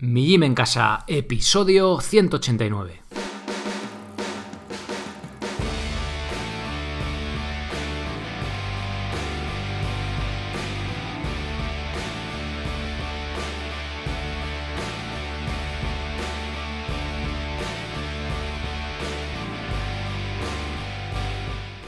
Mi Gym en Casa, episodio 189.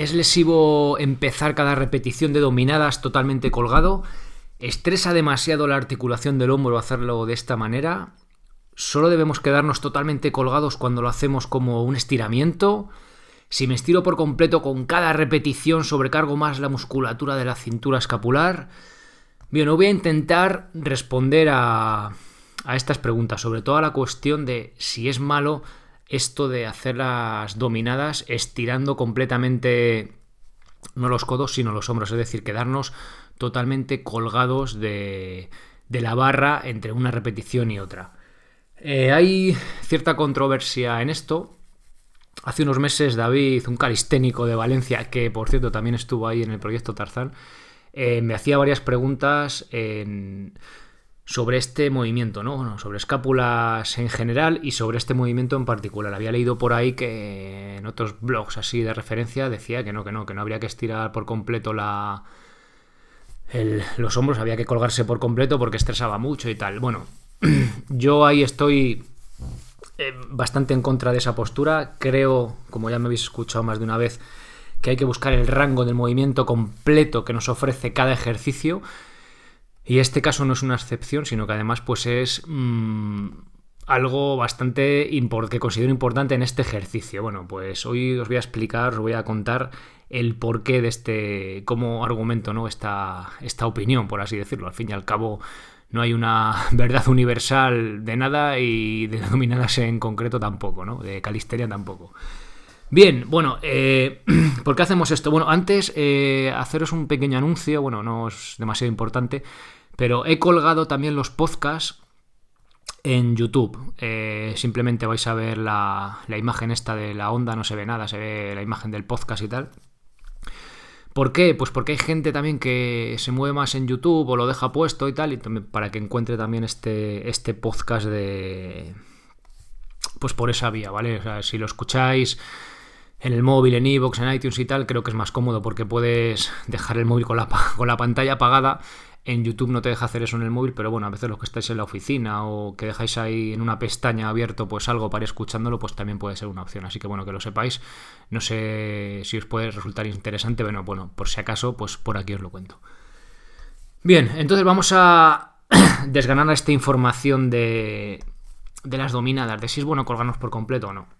¿Es lesivo empezar cada repetición de dominadas totalmente colgado? ¿Estresa demasiado la articulación del hombro hacerlo de esta manera? ¿Solo debemos quedarnos totalmente colgados cuando lo hacemos como un estiramiento? Si me estiro por completo con cada repetición, sobrecargo más la musculatura de la cintura escapular. Bien, voy a intentar responder a, a estas preguntas, sobre todo a la cuestión de si es malo esto de hacer las dominadas estirando completamente no los codos, sino los hombros, es decir, quedarnos totalmente colgados de, de la barra entre una repetición y otra. Eh, hay cierta controversia en esto. Hace unos meses David, un calisténico de Valencia, que por cierto también estuvo ahí en el proyecto Tarzán, eh, me hacía varias preguntas en sobre este movimiento, ¿no? sobre escápulas en general y sobre este movimiento en particular. Había leído por ahí que en otros blogs así de referencia decía que no, que no, que no habría que estirar por completo la, los hombros, había que colgarse por completo porque estresaba mucho y tal. Bueno, yo ahí estoy eh, bastante en contra de esa postura. Creo, como ya me habéis escuchado más de una vez, que hay que buscar el rango del movimiento completo que nos ofrece cada ejercicio y este caso no es una excepción, sino que además pues es mm, algo bastante que considero importante en este ejercicio. Bueno, pues hoy os voy a explicar, os voy a contar el porqué de este, cómo argumento ¿no? esta, esta opinión, por así decirlo. Al fin y al cabo no hay una verdad universal de nada y de dominadas en concreto tampoco, ¿no? De calisteria tampoco. Bien, bueno, eh, ¿por qué hacemos esto? Bueno, antes eh, haceros un pequeño anuncio, bueno, no es demasiado importante. Pero he colgado también los podcasts en YouTube. Eh, simplemente vais a ver la, imagen esta de la onda, no se ve nada, se ve la imagen del podcast y tal. ¿Por qué? Pues porque hay gente también que se mueve más en YouTube o lo deja puesto y tal, para que encuentre también este, este podcast de... Pues por esa vía, ¿vale? O sea, si lo escucháis en el móvil, en iVoox, en iTunes y tal, creo que es más cómodo porque puedes dejar el móvil con la, pantalla apagada en YouTube no te deja hacer eso en el móvil, pero bueno, a veces los que estáis en la oficina o que dejáis ahí en una pestaña abierto pues algo para ir escuchándolo, pues también puede ser una opción. Así que bueno, que lo sepáis. No sé si os puede resultar interesante, pero bueno, por si acaso, pues por aquí os lo cuento. Bien, entonces vamos a desganar esta información de, de las dominadas, de si es bueno colgarnos por completo o no.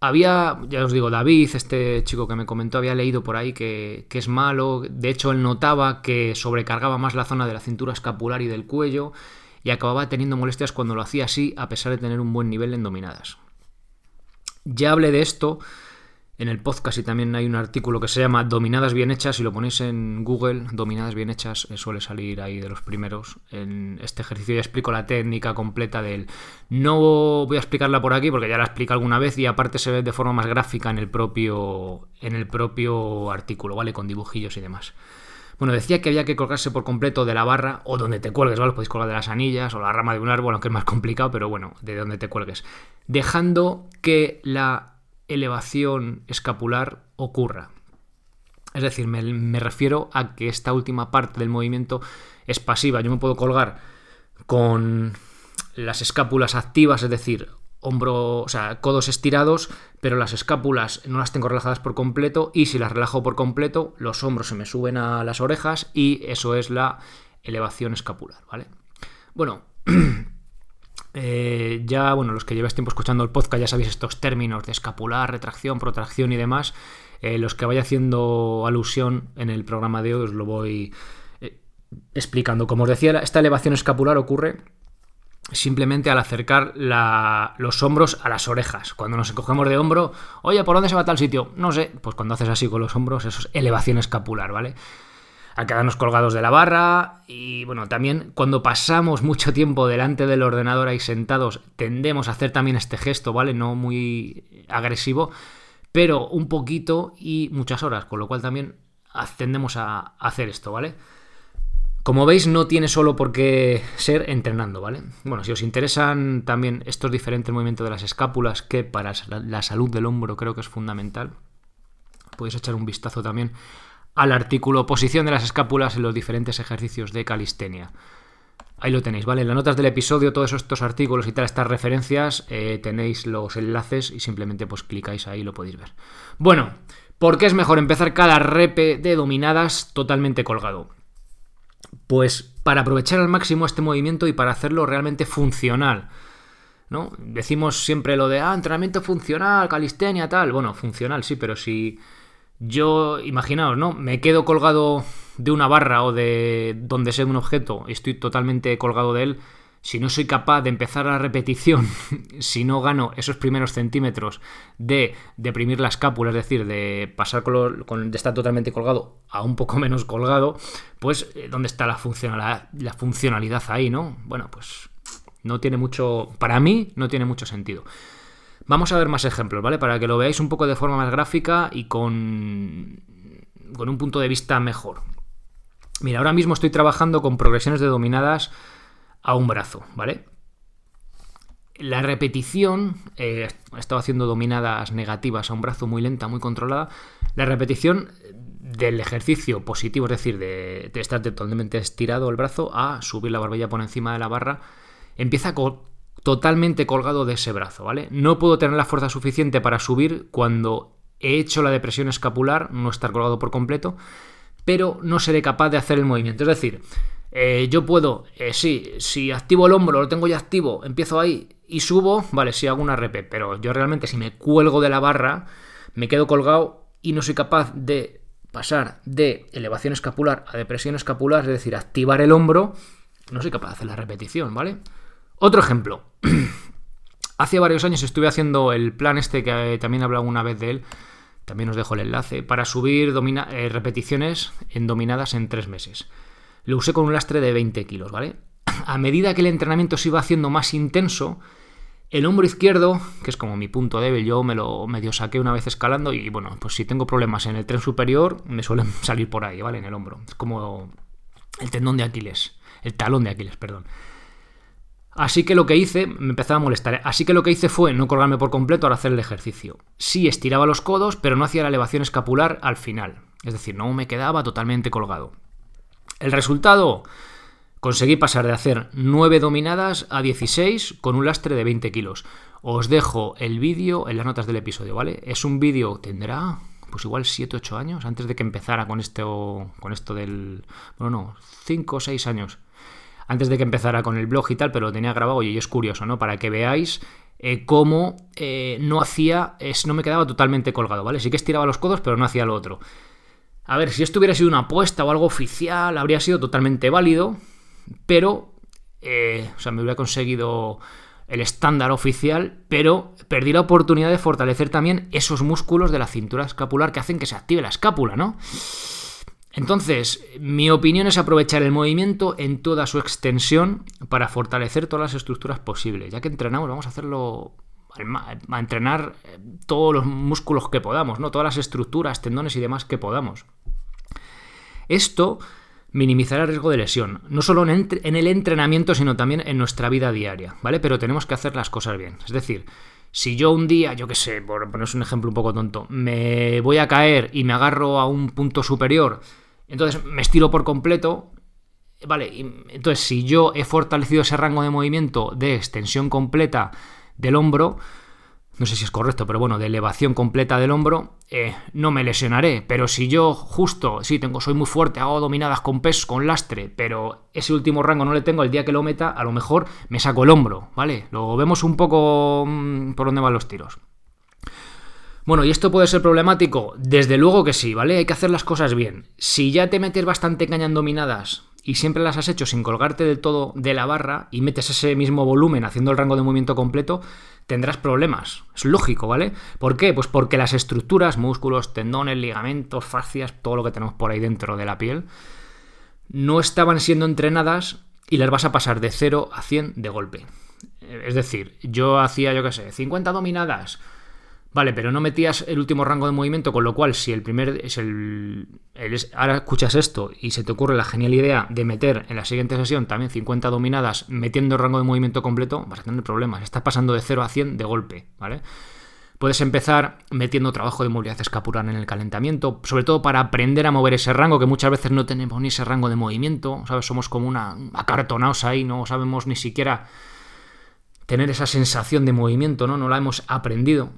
Había, ya os digo, David, este chico que me comentó, había leído por ahí que, es malo. De hecho, él notaba que sobrecargaba más la zona de la cintura escapular y del cuello y acababa teniendo molestias cuando lo hacía así, a pesar de tener un buen nivel en dominadas. Ya hablé de esto en el podcast y también hay un artículo que se llama Dominadas bien hechas. Si lo ponéis en Google, Dominadas bien hechas, eh, suele salir ahí de los primeros. En este ejercicio ya explico la técnica completa del. No voy a explicarla por aquí porque ya la explico alguna vez y aparte se ve de forma más gráfica en el propio, en el propio artículo, ¿vale? Con dibujillos y demás. Bueno, decía que había que colgarse por completo de la barra o donde te cuelgues, ¿vale? Podéis colgar de las anillas o la rama de un árbol, aunque es más complicado, pero bueno, de donde te cuelgues. Dejando que la elevación escapular ocurra. Es decir, me, refiero a que esta última parte del movimiento es pasiva. Yo me puedo colgar con las escápulas activas, es decir, hombro, o sea, codos estirados, pero las escápulas no las tengo relajadas por completo y si las relajo por completo, los hombros se me suben a las orejas y eso es la elevación escapular, ¿vale? Bueno, eh, ya, bueno, los que lleváis tiempo escuchando el podcast ya sabéis estos términos de escapular, retracción, protracción y demás. Eh, los que vaya haciendo alusión en el programa de hoy os lo voy eh, explicando. Como os decía, esta elevación escapular ocurre simplemente al acercar los hombros a las orejas. Cuando nos encogemos de hombro, oye, ¿por dónde se va tal sitio? No sé, pues cuando haces así con los hombros, eso es elevación escapular, ¿vale? A quedarnos colgados de la barra y bueno, también cuando pasamos mucho tiempo delante del ordenador ahí sentados, tendemos a hacer también este gesto, ¿vale? No muy agresivo, pero un poquito y muchas horas, con lo cual también tendemos a hacer esto, ¿vale? Como veis, no tiene solo por qué ser entrenando, ¿vale? Bueno, si os interesan también estos diferentes movimientos de las escápulas, que para la salud del hombro creo que es fundamental, podéis echar un vistazo también al artículo Posición de las escápulas en los diferentes ejercicios de calistenia. Ahí lo tenéis, ¿vale? En las notas del episodio, todos estos artículos y tal, estas referencias, eh, tenéis los enlaces y simplemente pues clicáis ahí y lo podéis ver. Bueno, ¿por qué es mejor empezar cada repe de dominadas totalmente colgado? Pues para aprovechar al máximo este movimiento y para hacerlo realmente funcional. ¿no? Decimos siempre lo de ah, entrenamiento funcional, calistenia, tal. Bueno, funcional sí, pero si yo, imaginaos, ¿no? Me quedo colgado de una barra o de donde sea un objeto y estoy totalmente colgado de él, si no soy capaz de empezar la repetición, si no gano esos primeros centímetros de deprimir la escápula, es decir, de pasar con, de estar totalmente colgado a un poco menos colgado, pues eh, ¿dónde está la funcionalidad, la funcionalidad ahí, no? Bueno, pues no tiene mucho, para mí no tiene mucho sentido. Vamos a ver más ejemplos, ¿vale? Para que lo veáis un poco de forma más gráfica y con, con un punto de vista mejor. Mira, ahora mismo estoy trabajando con progresiones de dominadas a un brazo, ¿vale? La repetición, eh, he estado haciendo dominadas negativas a un brazo muy lenta, muy controlada. La repetición del ejercicio positivo, es decir, de, estar totalmente estirado el brazo a subir la barbilla por encima de la barra, empieza totalmente colgado de ese brazo, ¿vale? No puedo tener la fuerza suficiente para subir cuando he hecho la depresión escapular, no estar colgado por completo, pero no seré capaz de hacer el movimiento. Es decir, eh, yo puedo, eh, sí, si activo el hombro, lo tengo ya activo, empiezo ahí y subo, vale, sí hago una repe, pero yo realmente si me cuelgo de la barra, me quedo colgado y no soy capaz de pasar de elevación escapular a depresión escapular, es decir, activar el hombro, no soy capaz de hacer la repetición, ¿vale? Otro ejemplo. Hace varios años estuve haciendo el plan este que eh, también he hablado una vez de él, también os dejo el enlace, para subir repeticiones en dominadas en tres meses lo usé con un lastre de 20 kilos, ¿vale? A medida que el entrenamiento se iba haciendo más intenso, el hombro izquierdo, que es como mi punto débil, yo me lo medio saqué una vez escalando y bueno, pues si tengo problemas en el tren superior, me suelen salir por ahí, ¿vale? En el hombro. Es como el tendón de Aquiles, el talón de Aquiles, perdón. Así que lo que hice, me empezaba a molestar. Así que lo que hice fue no colgarme por completo al hacer el ejercicio. Sí estiraba los codos, pero no hacía la elevación escapular al final. Es decir, no me quedaba totalmente colgado. El resultado, conseguí pasar de hacer 9 dominadas a 16 con un lastre de 20 kilos. Os dejo el vídeo en las notas del episodio, ¿vale? Es un vídeo, tendrá pues igual 7 8 años antes de que empezara con esto con esto del bueno, no, 5 o 6 años. Antes de que empezara con el blog y tal, pero lo tenía grabado y es curioso, ¿no? Para que veáis eh, cómo eh, no hacía, es, no me quedaba totalmente colgado, ¿vale? Sí que estiraba los codos, pero no hacía lo otro. A ver, si esto hubiera sido una apuesta o algo oficial, habría sido totalmente válido, pero, eh, o sea, me hubiera conseguido el estándar oficial, pero perdí la oportunidad de fortalecer también esos músculos de la cintura escapular que hacen que se active la escápula, ¿no? Entonces, mi opinión es aprovechar el movimiento en toda su extensión para fortalecer todas las estructuras posibles. Ya que entrenamos, vamos a hacerlo a entrenar eh, todos los músculos que podamos, ¿no? Todas las estructuras, tendones y demás que podamos. Esto minimizará el riesgo de lesión, no solo en el entrenamiento, sino también en nuestra vida diaria, ¿vale? Pero tenemos que hacer las cosas bien. Es decir, Si yo un día, yo qué sé, por poneros un ejemplo un poco tonto, me voy a caer y me agarro a un punto superior, entonces me estiro por completo, vale, entonces si yo he fortalecido ese rango de movimiento de extensión completa del hombro, no sé si es correcto, pero bueno, de elevación completa del hombro, eh, no me lesionaré. Pero si yo justo, sí, tengo, soy muy fuerte, hago dominadas con peso, con lastre, pero ese último rango no le tengo, el día que lo meta, a lo mejor me saco el hombro, ¿vale? Luego vemos un poco mm, por dónde van los tiros. Bueno, ¿y esto puede ser problemático? Desde luego que sí, ¿vale? Hay que hacer las cosas bien. Si ya te metes bastante caña en dominadas y siempre las has hecho sin colgarte del todo de la barra y metes ese mismo volumen haciendo el rango de movimiento completo, tendrás problemas. Es lógico, ¿vale? ¿Por qué? Pues porque las estructuras, músculos, tendones, ligamentos, fascias, todo lo que tenemos por ahí dentro de la piel, no estaban siendo entrenadas y las vas a pasar de 0 a 100 de golpe. Es decir, yo hacía, yo qué sé, 50 dominadas, Vale, pero no metías el último rango de movimiento, con lo cual si el primer es el, Ahora escuchas esto y se te ocurre la genial idea de meter en la siguiente sesión también 50 dominadas metiendo el rango de movimiento completo, vas a tener problemas. Estás pasando de 0 a 100 de golpe, ¿vale? Puedes empezar metiendo trabajo de movilidad escapular en el calentamiento, sobre todo para aprender a mover ese rango, que muchas veces no tenemos ni ese rango de movimiento, ¿sabes? Somos como una acartonados ahí, no sabemos ni siquiera tener esa sensación de movimiento, ¿no? No la hemos aprendido.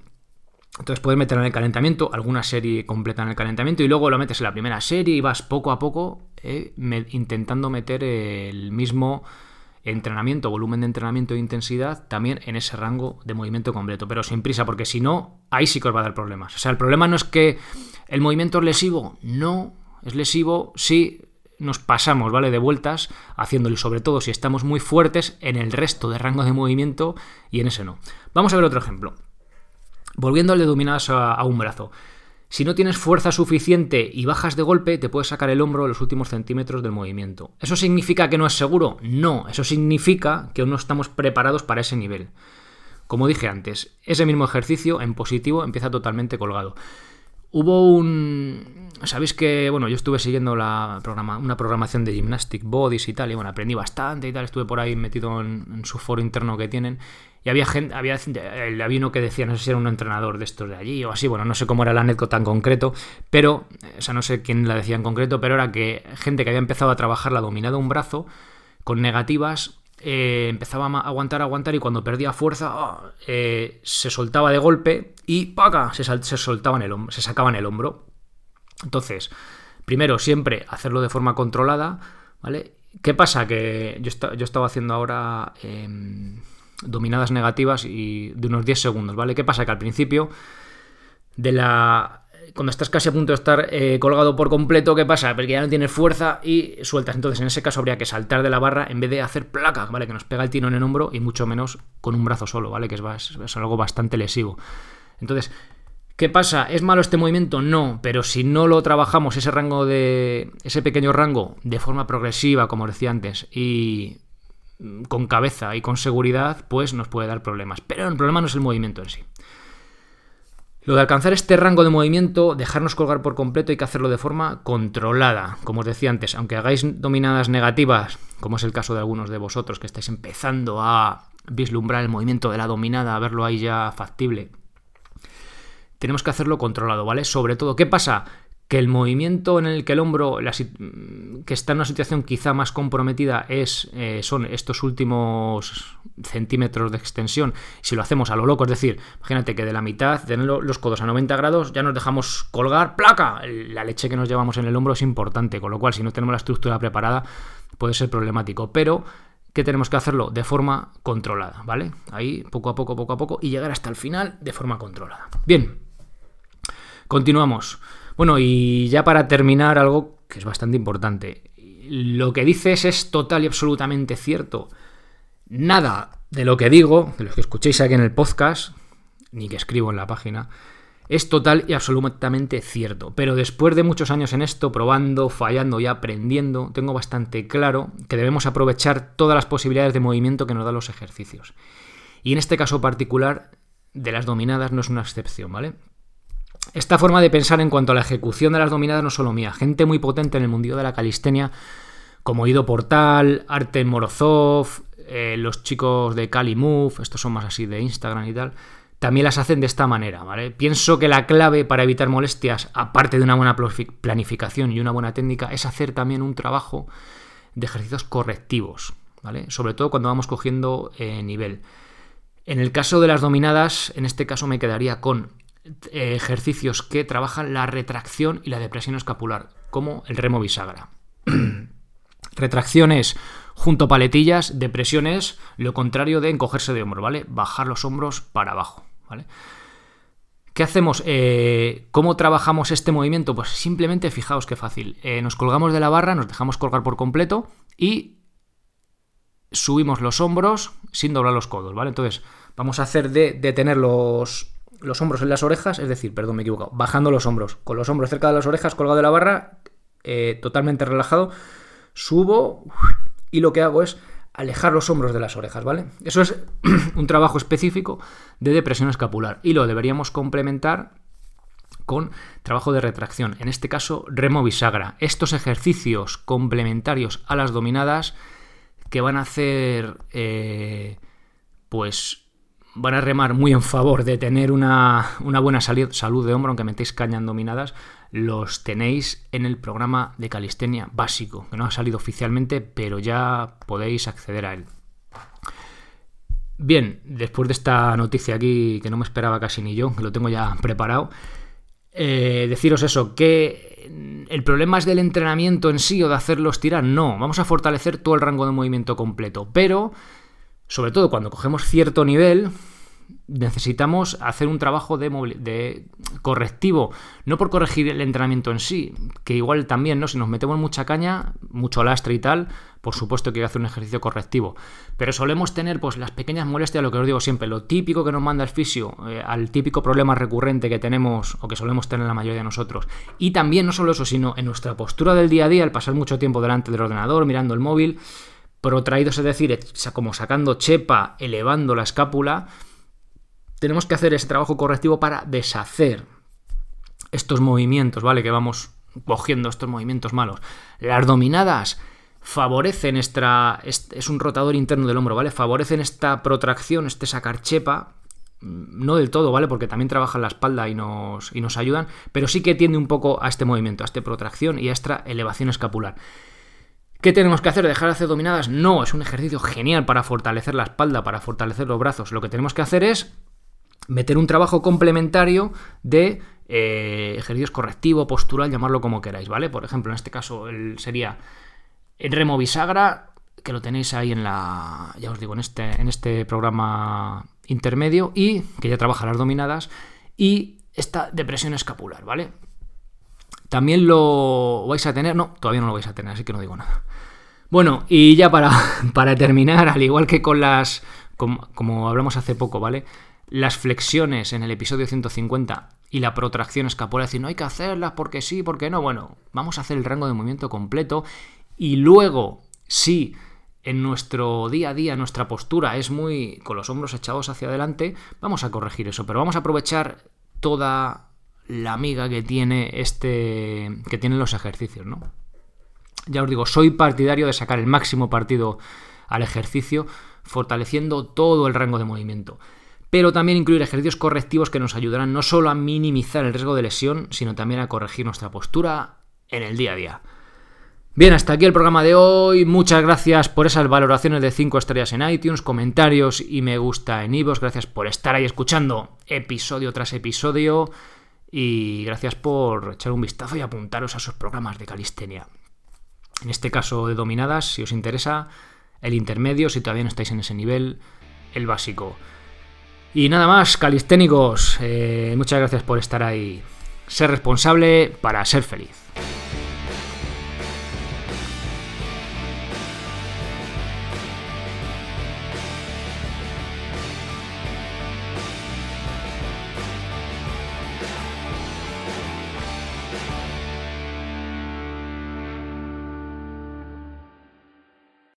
Entonces puedes meter en el calentamiento, alguna serie completa en el calentamiento y luego lo metes en la primera serie y vas poco a poco eh, intentando meter el mismo entrenamiento, volumen de entrenamiento e intensidad también en ese rango de movimiento completo, pero sin prisa, porque si no, ahí sí que os va a dar problemas. O sea, el problema no es que el movimiento es lesivo, no, es lesivo si nos pasamos, ¿vale? De vueltas haciéndolo sobre todo si estamos muy fuertes en el resto de rango de movimiento y en ese no. Vamos a ver otro ejemplo. Volviendo al de dominadas a, un brazo. Si no tienes fuerza suficiente y bajas de golpe, te puedes sacar el hombro los últimos centímetros del movimiento. ¿Eso significa que no es seguro? No, eso significa que aún no estamos preparados para ese nivel. Como dije antes, ese mismo ejercicio en positivo empieza totalmente colgado. Hubo un... Sabéis que, bueno, yo estuve siguiendo la una programación de Gymnastic Bodies y tal, y bueno, aprendí bastante y tal, estuve por ahí metido en su foro interno que tienen, y había gente, había, había uno que decía, no sé si era un entrenador de estos de allí o así, bueno, no sé cómo era la anécdota en concreto, pero, o sea, no sé quién la decía en concreto, pero era que gente que había empezado a trabajar la dominada un brazo con negativas eh, empezaba a aguantar, aguantar y cuando perdía fuerza ah, eh, se soltaba de golpe y ¡paca! Se, se, soltaban el se sacaban el hombro. Entonces, primero siempre hacerlo de forma controlada, ¿vale? ¿Qué pasa? Que yo, yo estaba haciendo ahora... Em, dominadas negativas y de unos 10 segundos, ¿vale? ¿Qué pasa? Que al principio de la... Cuando estás casi a punto de estar eh, colgado por completo, ¿qué pasa? Porque ya no tienes fuerza y sueltas. Entonces, en ese caso habría que saltar de la barra en vez de hacer placa, ¿vale? Que nos pega el tiro en el hombro y mucho menos con un brazo solo, ¿vale? Que es, es algo bastante lesivo. Entonces, ¿Qué pasa? ¿Es malo este movimiento? No, pero si no lo trabajamos ese rango de. ese pequeño rango de forma progresiva, como decía antes, y con cabeza y con seguridad, pues nos puede dar problemas. Pero el problema no es el movimiento en sí. Lo de alcanzar este rango de movimiento, dejarnos colgar por completo, hay que hacerlo de forma controlada. Como os decía antes, aunque hagáis dominadas negativas, como es el caso de algunos de vosotros que estáis empezando a vislumbrar el movimiento de la dominada, a verlo ahí ya factible, tenemos que hacerlo controlado, ¿vale? Sobre todo, ¿qué pasa? Que el movimiento en el que el hombro que está en una situación quizá más comprometida es eh, son estos últimos centímetros de extensión. Si lo hacemos a lo loco es decir imagínate que de la mitad tener los codos a 90 grados ya nos dejamos colgar placa la leche que nos llevamos en el hombro es importante con lo cual si no tenemos la estructura preparada puede ser problemático. Pero que tenemos que hacerlo de forma controlada vale ahí poco a poco poco a poco y llegar hasta el final de forma controlada. Bien continuamos bueno, y ya para terminar, algo que es bastante importante. Lo que dices es total y absolutamente cierto. Nada de lo que digo, de lo que escuchéis aquí en el podcast, ni que escribo en la página, es total y absolutamente cierto. Pero después de muchos años en esto, probando, fallando y aprendiendo, tengo bastante claro que debemos aprovechar todas las posibilidades de movimiento que nos dan los ejercicios. Y en este caso particular, de las dominadas no es una excepción, ¿vale? Esta forma de pensar en cuanto a la ejecución de las dominadas no solo mía, gente muy potente en el mundillo de la calistenia, como Ido Portal, Artem Morozov, eh, los chicos de Kali Move, estos son más así de Instagram y tal, también las hacen de esta manera, ¿vale? Pienso que la clave para evitar molestias, aparte de una buena planificación y una buena técnica, es hacer también un trabajo de ejercicios correctivos, ¿vale? Sobre todo cuando vamos cogiendo eh, nivel. En el caso de las dominadas, en este caso me quedaría con ejercicios que trabajan la retracción y la depresión escapular, como el remo bisagra. Retracciones junto a paletillas, depresiones, lo contrario de encogerse de hombro, ¿vale? Bajar los hombros para abajo, ¿vale? ¿Qué hacemos? Eh, ¿Cómo trabajamos este movimiento? Pues simplemente fijaos qué fácil. Eh, nos colgamos de la barra, nos dejamos colgar por completo y subimos los hombros sin doblar los codos, ¿vale? Entonces, vamos a hacer de, tener los, los hombros en las orejas, es decir, perdón, me he equivocado, bajando los hombros, con los hombros cerca de las orejas, colgado de la barra, eh, totalmente relajado, subo y lo que hago es alejar los hombros de las orejas, ¿vale? Eso es un trabajo específico de depresión escapular y lo deberíamos complementar con trabajo de retracción, en este caso remo bisagra. Estos ejercicios complementarios a las dominadas que van a hacer, eh, pues van a remar muy en favor de tener una, buena salud, de hombro, aunque metéis caña en dominadas, los tenéis en el programa de calistenia básico, que no ha salido oficialmente, pero ya podéis acceder a él. Bien, después de esta noticia aquí, que no me esperaba casi ni yo, que lo tengo ya preparado, eh, deciros eso, que el problema es del entrenamiento en sí o de hacerlos tirar, no, vamos a fortalecer todo el rango de movimiento completo, pero sobre todo cuando cogemos cierto nivel, necesitamos hacer un trabajo de, correctivo, no por corregir el entrenamiento en sí, que igual también, ¿no? Si nos metemos mucha caña, mucho lastre y tal, por supuesto que hay que hacer un ejercicio correctivo. Pero solemos tener pues las pequeñas molestias, lo que os digo siempre, lo típico que nos manda el fisio, eh, al típico problema recurrente que tenemos o que solemos tener la mayoría de nosotros. Y también no solo eso, sino en nuestra postura del día a día, al pasar mucho tiempo delante del ordenador, mirando el móvil, protraídos, es decir, como sacando chepa, elevando la escápula, tenemos que hacer ese trabajo correctivo para deshacer estos movimientos, ¿vale? Que vamos cogiendo estos movimientos malos. Las dominadas favorecen esta. Es un rotador interno del hombro, ¿vale? Favorecen esta protracción, este sacar chepa. No del todo, ¿vale? Porque también trabajan la espalda y nos, y nos ayudan, pero sí que tiende un poco a este movimiento, a esta protracción y a esta elevación escapular. ¿Qué tenemos que hacer? ¿Dejar de hacer dominadas? No, es un ejercicio genial para fortalecer la espalda, para fortalecer los brazos. Lo que tenemos que hacer es meter un trabajo complementario de eh, ejercicios correctivo, postural, llamarlo como queráis, ¿vale? Por ejemplo, en este caso sería el remo bisagra, que lo tenéis ahí en la, ya os digo, en este, en este programa intermedio y que ya trabaja las dominadas y esta depresión escapular, ¿vale? También lo vais a tener, no, todavía no lo vais a tener, así que no digo nada. Bueno, y ya para, para terminar, al igual que con las, como, hablamos hace poco, ¿vale? Las flexiones en el episodio 150 y la protracción escapular, decir, no hay que hacerlas porque sí, porque no. Bueno, vamos a hacer el rango de movimiento completo y luego, si en nuestro día a día nuestra postura es muy con los hombros echados hacia adelante, vamos a corregir eso, pero vamos a aprovechar toda la amiga que tiene este que tienen los ejercicios, ¿no? Ya os digo, soy partidario de sacar el máximo partido al ejercicio, fortaleciendo todo el rango de movimiento. Pero también incluir ejercicios correctivos que nos ayudarán no solo a minimizar el riesgo de lesión, sino también a corregir nuestra postura en el día a día. Bien, hasta aquí el programa de hoy. Muchas gracias por esas valoraciones de 5 estrellas en iTunes, comentarios y me gusta en iVoox. Gracias por estar ahí escuchando episodio tras episodio. Y gracias por echar un vistazo y apuntaros a esos programas de calistenia. En este caso de dominadas, si os interesa, el intermedio, si todavía no estáis en ese nivel, el básico. Y nada más, calisténicos, eh, muchas gracias por estar ahí. Ser responsable para ser feliz.